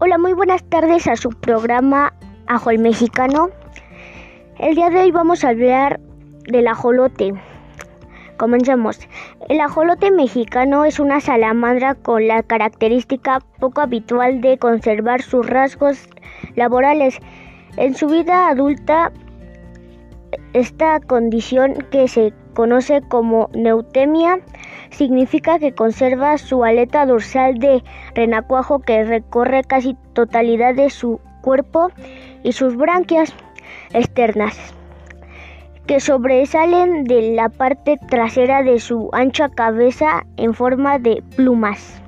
Hola, muy buenas tardes a su programa Ajo Mexicano. El día de hoy vamos a hablar del ajolote. Comencemos. El ajolote mexicano es una salamandra con la característica poco habitual de conservar sus rasgos laborales. En su vida adulta, esta condición que se conoce como neutemia significa que conserva su aleta dorsal de renacuajo que recorre casi totalidad de su cuerpo y sus branquias externas que sobresalen de la parte trasera de su ancha cabeza en forma de plumas.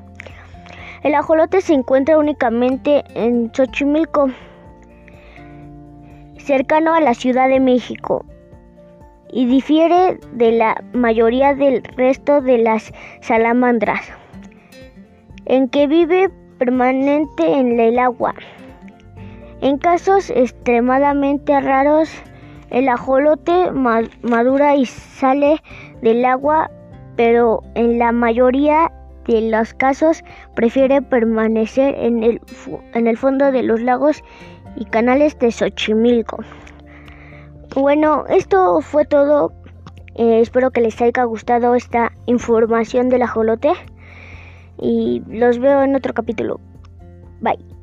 El ajolote se encuentra únicamente en Xochimilco, cercano a la Ciudad de México y difiere de la mayoría del resto de las salamandras, en que vive permanente en el agua. En casos extremadamente raros, el ajolote madura y sale del agua, pero en la mayoría de los casos prefiere permanecer en el, en el fondo de los lagos y canales de Xochimilco. Bueno, esto fue todo. Eh, espero que les haya gustado esta información del ajolote. Y los veo en otro capítulo. Bye.